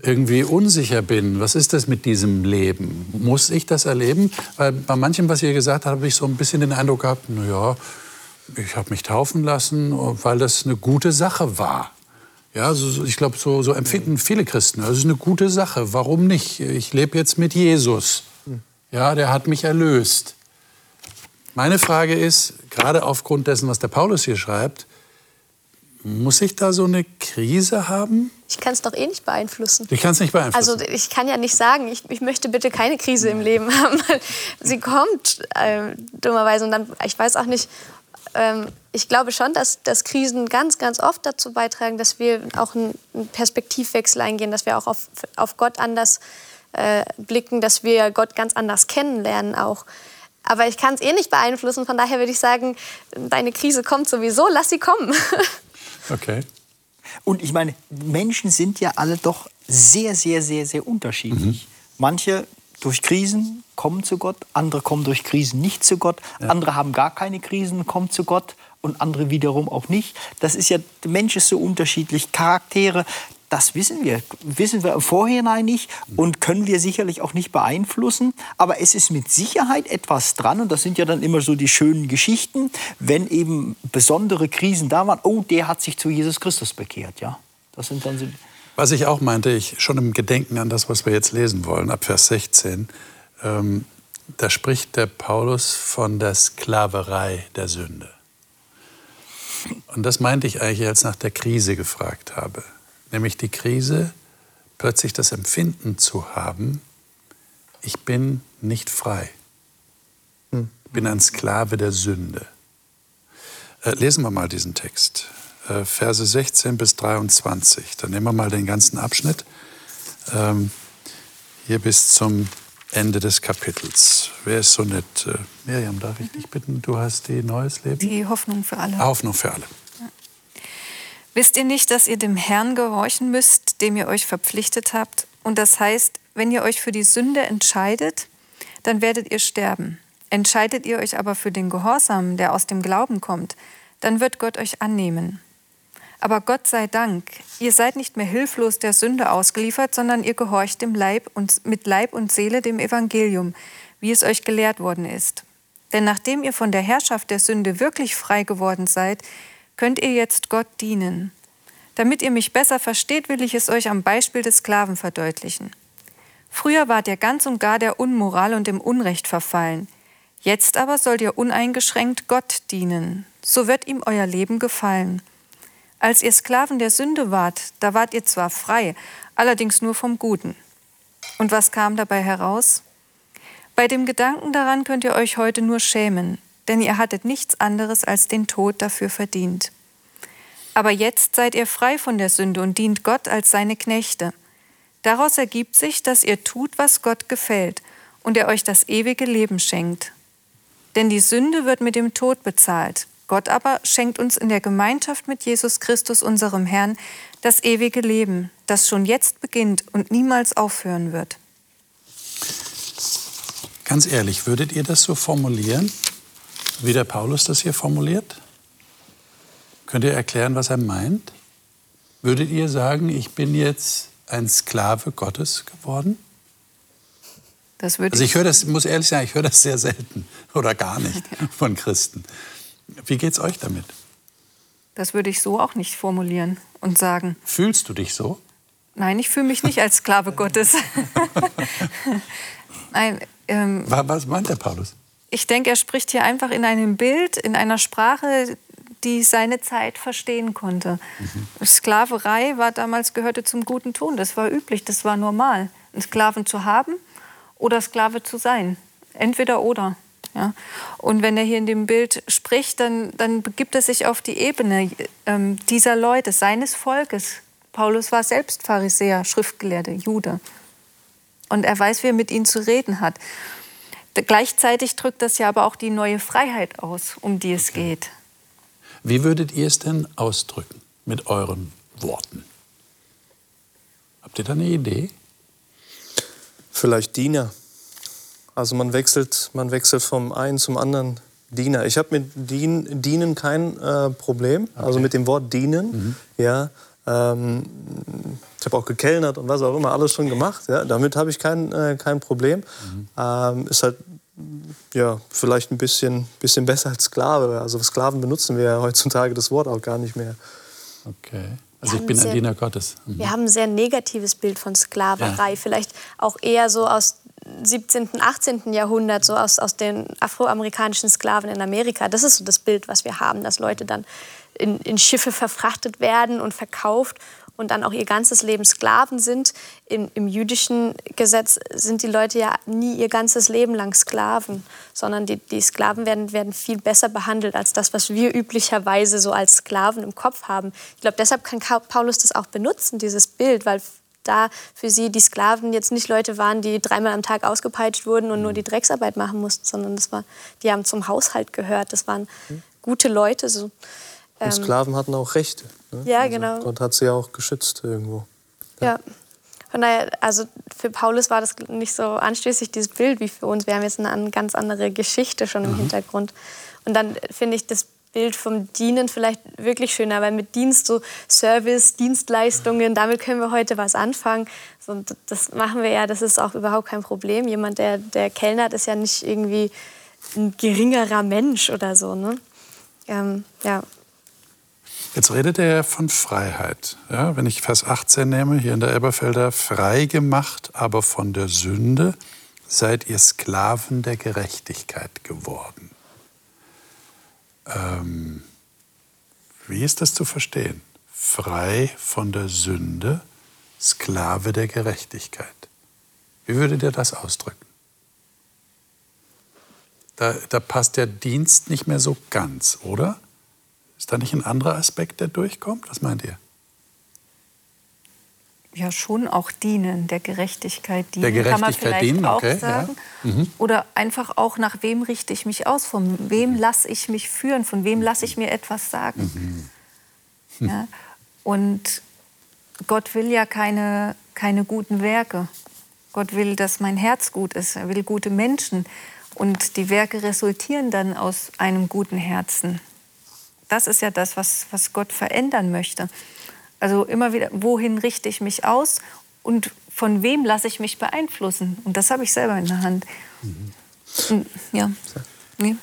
irgendwie unsicher bin. Was ist das mit diesem Leben? Muss ich das erleben? Weil bei manchem, was ihr gesagt habt, habe ich so ein bisschen den Eindruck gehabt, naja, ich habe mich taufen lassen, weil das eine gute Sache war. Ja, so, ich glaube, so, so, empfinden viele Christen. Das ist eine gute Sache. Warum nicht? Ich lebe jetzt mit Jesus. Ja, der hat mich erlöst. Meine Frage ist, gerade aufgrund dessen, was der Paulus hier schreibt, muss ich da so eine Krise haben? Ich kann es doch eh nicht beeinflussen. Ich kann es nicht beeinflussen. Also ich kann ja nicht sagen, ich, ich möchte bitte keine Krise im Leben haben. Sie kommt äh, dummerweise und dann, ich weiß auch nicht, ähm, ich glaube schon, dass, dass Krisen ganz, ganz oft dazu beitragen, dass wir auch einen Perspektivwechsel eingehen, dass wir auch auf, auf Gott anders äh, blicken, dass wir Gott ganz anders kennenlernen auch. Aber ich kann es eh nicht beeinflussen, von daher würde ich sagen, deine Krise kommt sowieso, lass sie kommen. okay. Und ich meine, Menschen sind ja alle doch sehr, sehr, sehr, sehr unterschiedlich. Mhm. Manche durch Krisen kommen zu Gott, andere kommen durch Krisen nicht zu Gott, ja. andere haben gar keine Krisen, kommen zu Gott und andere wiederum auch nicht. Das ist ja, der Mensch ist so unterschiedlich, Charaktere, das wissen wir, wissen wir im Vorhinein nicht und können wir sicherlich auch nicht beeinflussen. Aber es ist mit Sicherheit etwas dran und das sind ja dann immer so die schönen Geschichten, wenn eben besondere Krisen da waren. Oh, der hat sich zu Jesus Christus bekehrt, ja. Das sind dann so was ich auch meinte, ich schon im Gedenken an das, was wir jetzt lesen wollen, ab Vers 16, ähm, da spricht der Paulus von der Sklaverei der Sünde. Und das meinte ich eigentlich, als nach der Krise gefragt habe. Nämlich die Krise, plötzlich das Empfinden zu haben, ich bin nicht frei. Ich bin ein Sklave der Sünde. Äh, lesen wir mal diesen Text. Äh, Verse 16 bis 23. Dann nehmen wir mal den ganzen Abschnitt. Ähm, hier bis zum Ende des Kapitels. Wer ist so nett? Äh, Miriam, darf ich dich bitten? Du hast die Neues Leben? Die Hoffnung für alle. Ah, Hoffnung für alle. Wisst ihr nicht, dass ihr dem Herrn gehorchen müsst, dem ihr euch verpflichtet habt? Und das heißt, wenn ihr euch für die Sünde entscheidet, dann werdet ihr sterben. Entscheidet ihr euch aber für den Gehorsam, der aus dem Glauben kommt, dann wird Gott euch annehmen. Aber Gott sei Dank, ihr seid nicht mehr hilflos der Sünde ausgeliefert, sondern ihr gehorcht dem Leib und, mit Leib und Seele dem Evangelium, wie es euch gelehrt worden ist. Denn nachdem ihr von der Herrschaft der Sünde wirklich frei geworden seid, könnt ihr jetzt Gott dienen. Damit ihr mich besser versteht, will ich es euch am Beispiel des Sklaven verdeutlichen. Früher wart ihr ganz und gar der Unmoral und dem Unrecht verfallen. Jetzt aber sollt ihr uneingeschränkt Gott dienen. So wird ihm euer Leben gefallen. Als ihr Sklaven der Sünde wart, da wart ihr zwar frei, allerdings nur vom Guten. Und was kam dabei heraus? Bei dem Gedanken daran könnt ihr euch heute nur schämen, denn ihr hattet nichts anderes als den Tod dafür verdient. Aber jetzt seid ihr frei von der Sünde und dient Gott als seine Knechte. Daraus ergibt sich, dass ihr tut, was Gott gefällt und er euch das ewige Leben schenkt. Denn die Sünde wird mit dem Tod bezahlt, Gott aber schenkt uns in der Gemeinschaft mit Jesus Christus, unserem Herrn, das ewige Leben, das schon jetzt beginnt und niemals aufhören wird. Ganz ehrlich, würdet ihr das so formulieren, wie der Paulus das hier formuliert? Könnt ihr erklären, was er meint? Würdet ihr sagen, ich bin jetzt ein Sklave Gottes geworden? Das würde also ich höre das, muss ehrlich sagen, ich höre das sehr selten oder gar nicht von Christen. Wie geht's euch damit? Das würde ich so auch nicht formulieren und sagen. Fühlst du dich so? Nein, ich fühle mich nicht als Sklave Gottes. Nein, ähm, Was meint der Paulus? Ich denke, er spricht hier einfach in einem Bild, in einer Sprache, die seine Zeit verstehen konnte. Mhm. Sklaverei war damals gehörte zum guten Ton. Das war üblich, das war normal, einen Sklaven zu haben oder Sklave zu sein. Entweder oder. Ja? Und wenn er hier in dem Bild spricht, dann, dann begibt er sich auf die Ebene ähm, dieser Leute, seines Volkes. Paulus war selbst Pharisäer, Schriftgelehrter, Jude. Und er weiß, wie er mit ihnen zu reden hat. Gleichzeitig drückt das ja aber auch die neue Freiheit aus, um die es geht. Wie würdet ihr es denn ausdrücken mit euren Worten? Habt ihr da eine Idee? Vielleicht Diener. Also man wechselt, man wechselt vom einen zum anderen Diener. Ich habe mit Dien, Dienen kein äh, Problem, okay. also mit dem Wort dienen. Mhm. Ja, ähm, ich habe auch gekellnert und was auch immer, alles schon gemacht. Ja, damit habe ich kein, äh, kein Problem. Mhm. Ähm, ist halt ja, vielleicht ein bisschen, bisschen besser als Sklave. Also Sklaven benutzen wir ja heutzutage das Wort auch gar nicht mehr. Okay. Also ich bin ein Diener Gottes. Mhm. Wir haben ein sehr negatives Bild von Sklaverei. Ja. Vielleicht auch eher so aus 17., 18. Jahrhundert, so aus, aus den afroamerikanischen Sklaven in Amerika. Das ist so das Bild, was wir haben, dass Leute dann in, in Schiffe verfrachtet werden und verkauft und dann auch ihr ganzes Leben Sklaven sind. Im, Im, jüdischen Gesetz sind die Leute ja nie ihr ganzes Leben lang Sklaven, sondern die, die Sklaven werden, werden viel besser behandelt als das, was wir üblicherweise so als Sklaven im Kopf haben. Ich glaube, deshalb kann Paulus das auch benutzen, dieses Bild, weil da für sie die Sklaven jetzt nicht Leute waren, die dreimal am Tag ausgepeitscht wurden und nur die Drecksarbeit machen mussten, sondern das war, die haben zum Haushalt gehört. Das waren gute Leute. So. Und ähm, Sklaven hatten auch Rechte. Ne? Ja, also genau. Gott hat sie ja auch geschützt irgendwo. Ja. ja. Von daher, also für Paulus war das nicht so anstößig, dieses Bild wie für uns. Wir haben jetzt eine ganz andere Geschichte schon im mhm. Hintergrund. Und dann finde ich das Bild vom Dienen vielleicht wirklich schöner, weil mit Dienst, so Service, Dienstleistungen, damit können wir heute was anfangen. So, das machen wir ja, das ist auch überhaupt kein Problem. Jemand, der, der kellnert, ist ja nicht irgendwie ein geringerer Mensch oder so. Ne? Ähm, ja. Jetzt redet er von Freiheit. Ja, wenn ich Vers 18 nehme, hier in der Elberfelder, frei gemacht, aber von der Sünde seid ihr Sklaven der Gerechtigkeit geworden. Ähm, wie ist das zu verstehen? Frei von der Sünde, Sklave der Gerechtigkeit. Wie würdet ihr das ausdrücken? Da, da passt der Dienst nicht mehr so ganz, oder? Ist da nicht ein anderer Aspekt, der durchkommt? Was meint ihr? Ja, schon auch dienen, der Gerechtigkeit dienen. Der Gerechtigkeit kann man vielleicht dienen, okay, auch sagen. Ja. Mhm. Oder einfach auch, nach wem richte ich mich aus? Von wem lasse ich mich führen? Von wem lasse ich mir etwas sagen? Mhm. Ja. Und Gott will ja keine, keine guten Werke. Gott will, dass mein Herz gut ist. Er will gute Menschen. Und die Werke resultieren dann aus einem guten Herzen das ist ja das, was, was Gott verändern möchte. Also immer wieder, wohin richte ich mich aus und von wem lasse ich mich beeinflussen? Und das habe ich selber in der Hand. Mhm. Ja. ja.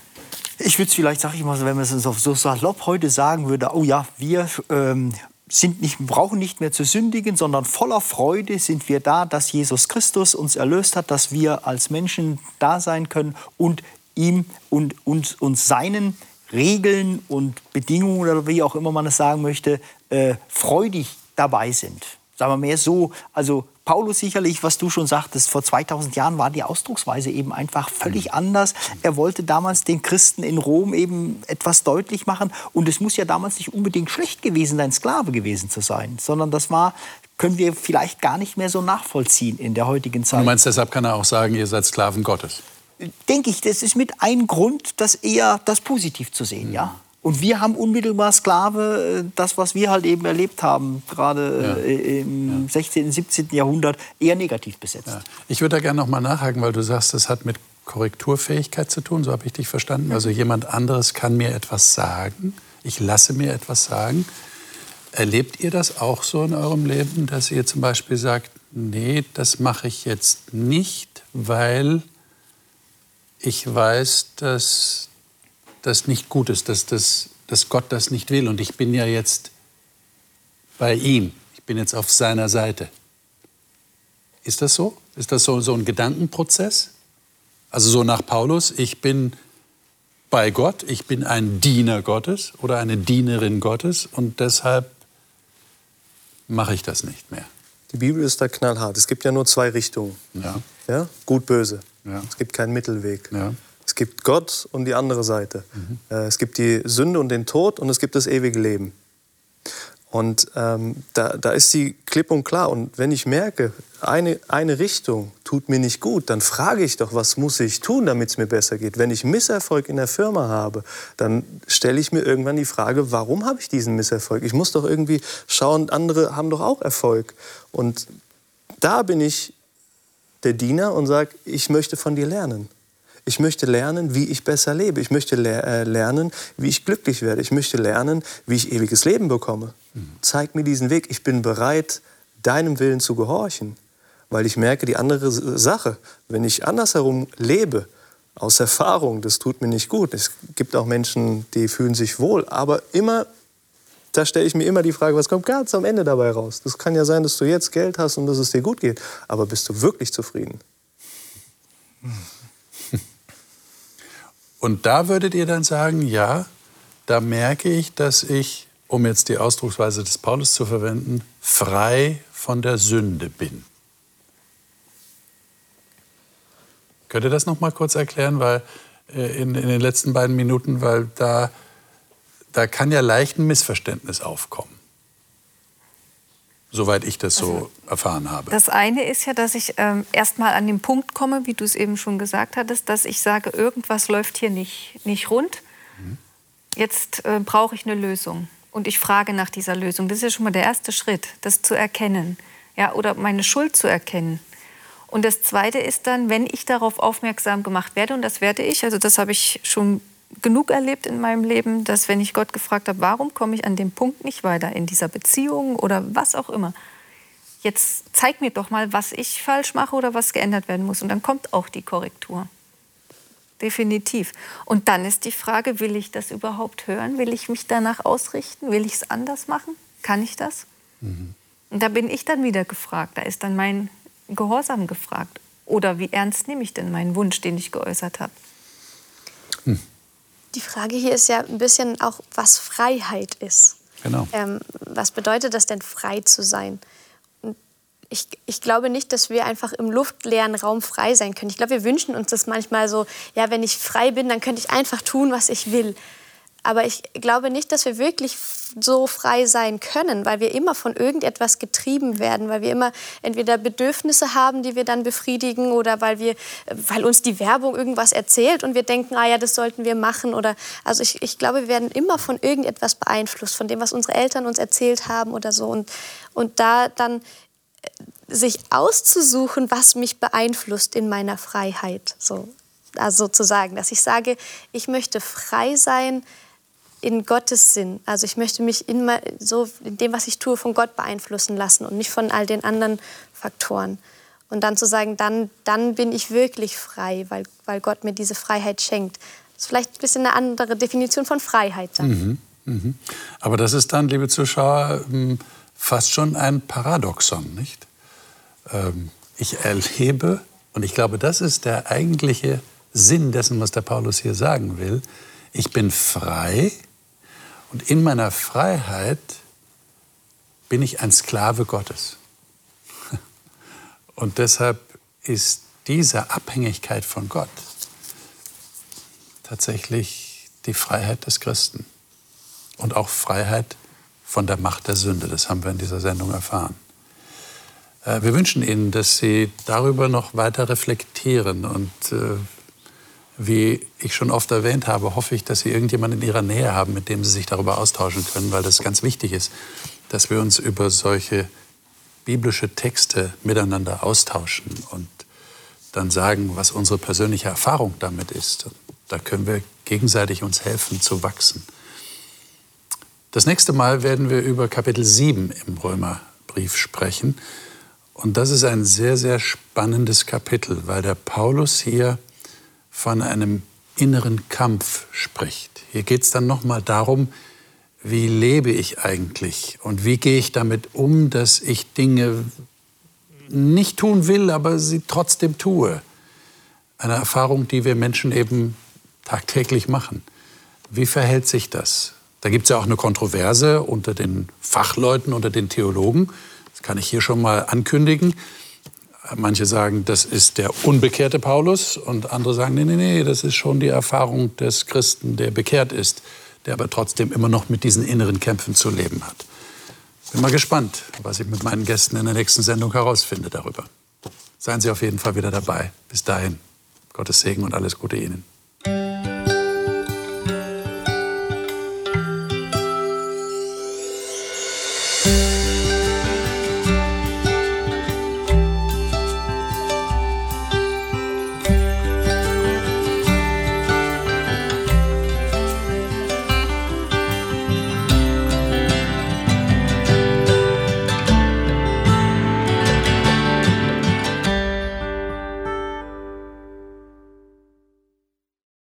Ich würde es vielleicht, sag ich mal, wenn man es so salopp heute sagen würde, oh ja, wir ähm, sind nicht, brauchen nicht mehr zu sündigen, sondern voller Freude sind wir da, dass Jesus Christus uns erlöst hat, dass wir als Menschen da sein können und ihm und uns, uns seinen Regeln und Bedingungen oder wie auch immer man es sagen möchte, äh, freudig dabei sind. Sagen wir mehr so, also Paulus sicherlich, was du schon sagtest, vor 2000 Jahren war die Ausdrucksweise eben einfach völlig mhm. anders. Er wollte damals den Christen in Rom eben etwas deutlich machen. Und es muss ja damals nicht unbedingt schlecht gewesen sein, Sklave gewesen zu sein, sondern das war, können wir vielleicht gar nicht mehr so nachvollziehen in der heutigen Zeit. Du meinst, deshalb kann er auch sagen, ihr seid Sklaven Gottes? Denke ich, das ist mit ein Grund, das eher das positiv zu sehen, mhm. ja. Und wir haben unmittelbar Sklave, äh, das, was wir halt eben erlebt haben, gerade ja. Äh, im ja. 16., 17. Jahrhundert, eher negativ besetzt. Ja. Ich würde da gerne noch mal nachhaken, weil du sagst, das hat mit Korrekturfähigkeit zu tun, so habe ich dich verstanden. Also jemand anderes kann mir etwas sagen, ich lasse mir etwas sagen. Erlebt ihr das auch so in eurem Leben, dass ihr zum Beispiel sagt, nee, das mache ich jetzt nicht, weil ich weiß, dass das nicht gut ist, dass, das, dass Gott das nicht will. Und ich bin ja jetzt bei ihm. Ich bin jetzt auf seiner Seite. Ist das so? Ist das so, so ein Gedankenprozess? Also so nach Paulus, ich bin bei Gott, ich bin ein Diener Gottes oder eine Dienerin Gottes und deshalb mache ich das nicht mehr. Die Bibel ist da knallhart. Es gibt ja nur zwei Richtungen. Ja. Ja? Gut, böse. Ja. Es gibt keinen Mittelweg. Ja. Es gibt Gott und die andere Seite. Mhm. Äh, es gibt die Sünde und den Tod und es gibt das ewige Leben. Und ähm, da, da ist die klipp und klar. Und wenn ich merke, eine, eine Richtung tut mir nicht gut, dann frage ich doch, was muss ich tun, damit es mir besser geht. Wenn ich Misserfolg in der Firma habe, dann stelle ich mir irgendwann die Frage, warum habe ich diesen Misserfolg? Ich muss doch irgendwie schauen, andere haben doch auch Erfolg. Und da bin ich der Diener und sage, ich möchte von dir lernen. Ich möchte lernen, wie ich besser lebe. Ich möchte le äh, lernen, wie ich glücklich werde. Ich möchte lernen, wie ich ewiges Leben bekomme. Mhm. Zeig mir diesen Weg. Ich bin bereit, deinem Willen zu gehorchen. Weil ich merke, die andere Sache, wenn ich andersherum lebe, aus Erfahrung, das tut mir nicht gut. Es gibt auch Menschen, die fühlen sich wohl, aber immer, da stelle ich mir immer die Frage, was kommt ganz am Ende dabei raus? Das kann ja sein, dass du jetzt Geld hast und dass es dir gut geht, aber bist du wirklich zufrieden? Und da würdet ihr dann sagen, ja, da merke ich, dass ich, um jetzt die Ausdrucksweise des Paulus zu verwenden, frei von der Sünde bin. Könnt ihr das noch mal kurz erklären, weil äh, in, in, den letzten beiden Minuten, weil da, da kann ja leicht ein Missverständnis aufkommen. Soweit ich das so also, erfahren habe. Das eine ist ja, dass ich ähm, erst mal an den Punkt komme, wie du es eben schon gesagt hattest, dass ich sage, irgendwas läuft hier nicht, nicht rund. Mhm. Jetzt äh, brauche ich eine Lösung. Und ich frage nach dieser Lösung. Das ist ja schon mal der erste Schritt, das zu erkennen. Ja, oder meine Schuld zu erkennen. Und das Zweite ist dann, wenn ich darauf aufmerksam gemacht werde, und das werde ich, also das habe ich schon genug erlebt in meinem Leben, dass wenn ich Gott gefragt habe, warum komme ich an dem Punkt nicht weiter in dieser Beziehung oder was auch immer, jetzt zeig mir doch mal, was ich falsch mache oder was geändert werden muss. Und dann kommt auch die Korrektur. Definitiv. Und dann ist die Frage, will ich das überhaupt hören? Will ich mich danach ausrichten? Will ich es anders machen? Kann ich das? Mhm. Und da bin ich dann wieder gefragt. Da ist dann mein Gehorsam gefragt. Oder wie ernst nehme ich denn meinen Wunsch, den ich geäußert habe? Hm. Die Frage hier ist ja ein bisschen auch, was Freiheit ist. Genau. Ähm, was bedeutet das denn, frei zu sein? Ich, ich, glaube nicht, dass wir einfach im luftleeren Raum frei sein können. Ich glaube, wir wünschen uns das manchmal so, ja, wenn ich frei bin, dann könnte ich einfach tun, was ich will. Aber ich glaube nicht, dass wir wirklich so frei sein können, weil wir immer von irgendetwas getrieben werden, weil wir immer entweder Bedürfnisse haben, die wir dann befriedigen oder weil wir, weil uns die Werbung irgendwas erzählt und wir denken, ah ja, das sollten wir machen oder, also ich, ich glaube, wir werden immer von irgendetwas beeinflusst, von dem, was unsere Eltern uns erzählt haben oder so und, und da dann äh, sich auszusuchen, was mich beeinflusst in meiner Freiheit, so, also sozusagen, dass ich sage, ich möchte frei sein, in Gottes Sinn. Also ich möchte mich in, so in dem, was ich tue, von Gott beeinflussen lassen und nicht von all den anderen Faktoren. Und dann zu sagen, dann, dann bin ich wirklich frei, weil, weil Gott mir diese Freiheit schenkt. Das ist vielleicht ein bisschen eine andere Definition von Freiheit dann. Mhm, mhm. Aber das ist dann, liebe Zuschauer, ähm, fast schon ein Paradoxon, nicht? Ähm, ich erlebe, und ich glaube, das ist der eigentliche Sinn dessen, was der Paulus hier sagen will, ich bin frei, und in meiner Freiheit bin ich ein Sklave Gottes. Und deshalb ist diese Abhängigkeit von Gott tatsächlich die Freiheit des Christen. Und auch Freiheit von der Macht der Sünde. Das haben wir in dieser Sendung erfahren. Äh, wir wünschen Ihnen, dass Sie darüber noch weiter reflektieren und äh, wie ich schon oft erwähnt habe, hoffe ich, dass Sie irgendjemanden in Ihrer Nähe haben, mit dem Sie sich darüber austauschen können, weil das ganz wichtig ist, dass wir uns über solche biblische Texte miteinander austauschen und dann sagen, was unsere persönliche Erfahrung damit ist. Da können wir gegenseitig uns helfen zu wachsen. Das nächste Mal werden wir über Kapitel 7 im Römerbrief sprechen. Und das ist ein sehr, sehr spannendes Kapitel, weil der Paulus hier von einem inneren Kampf spricht. Hier geht es dann nochmal darum, wie lebe ich eigentlich und wie gehe ich damit um, dass ich Dinge nicht tun will, aber sie trotzdem tue. Eine Erfahrung, die wir Menschen eben tagtäglich machen. Wie verhält sich das? Da gibt es ja auch eine Kontroverse unter den Fachleuten, unter den Theologen. Das kann ich hier schon mal ankündigen. Manche sagen, das ist der unbekehrte Paulus und andere sagen, nee, nee, nee, das ist schon die Erfahrung des Christen, der bekehrt ist, der aber trotzdem immer noch mit diesen inneren Kämpfen zu leben hat. Bin mal gespannt, was ich mit meinen Gästen in der nächsten Sendung herausfinde darüber. Seien Sie auf jeden Fall wieder dabei. Bis dahin, Gottes Segen und alles Gute Ihnen.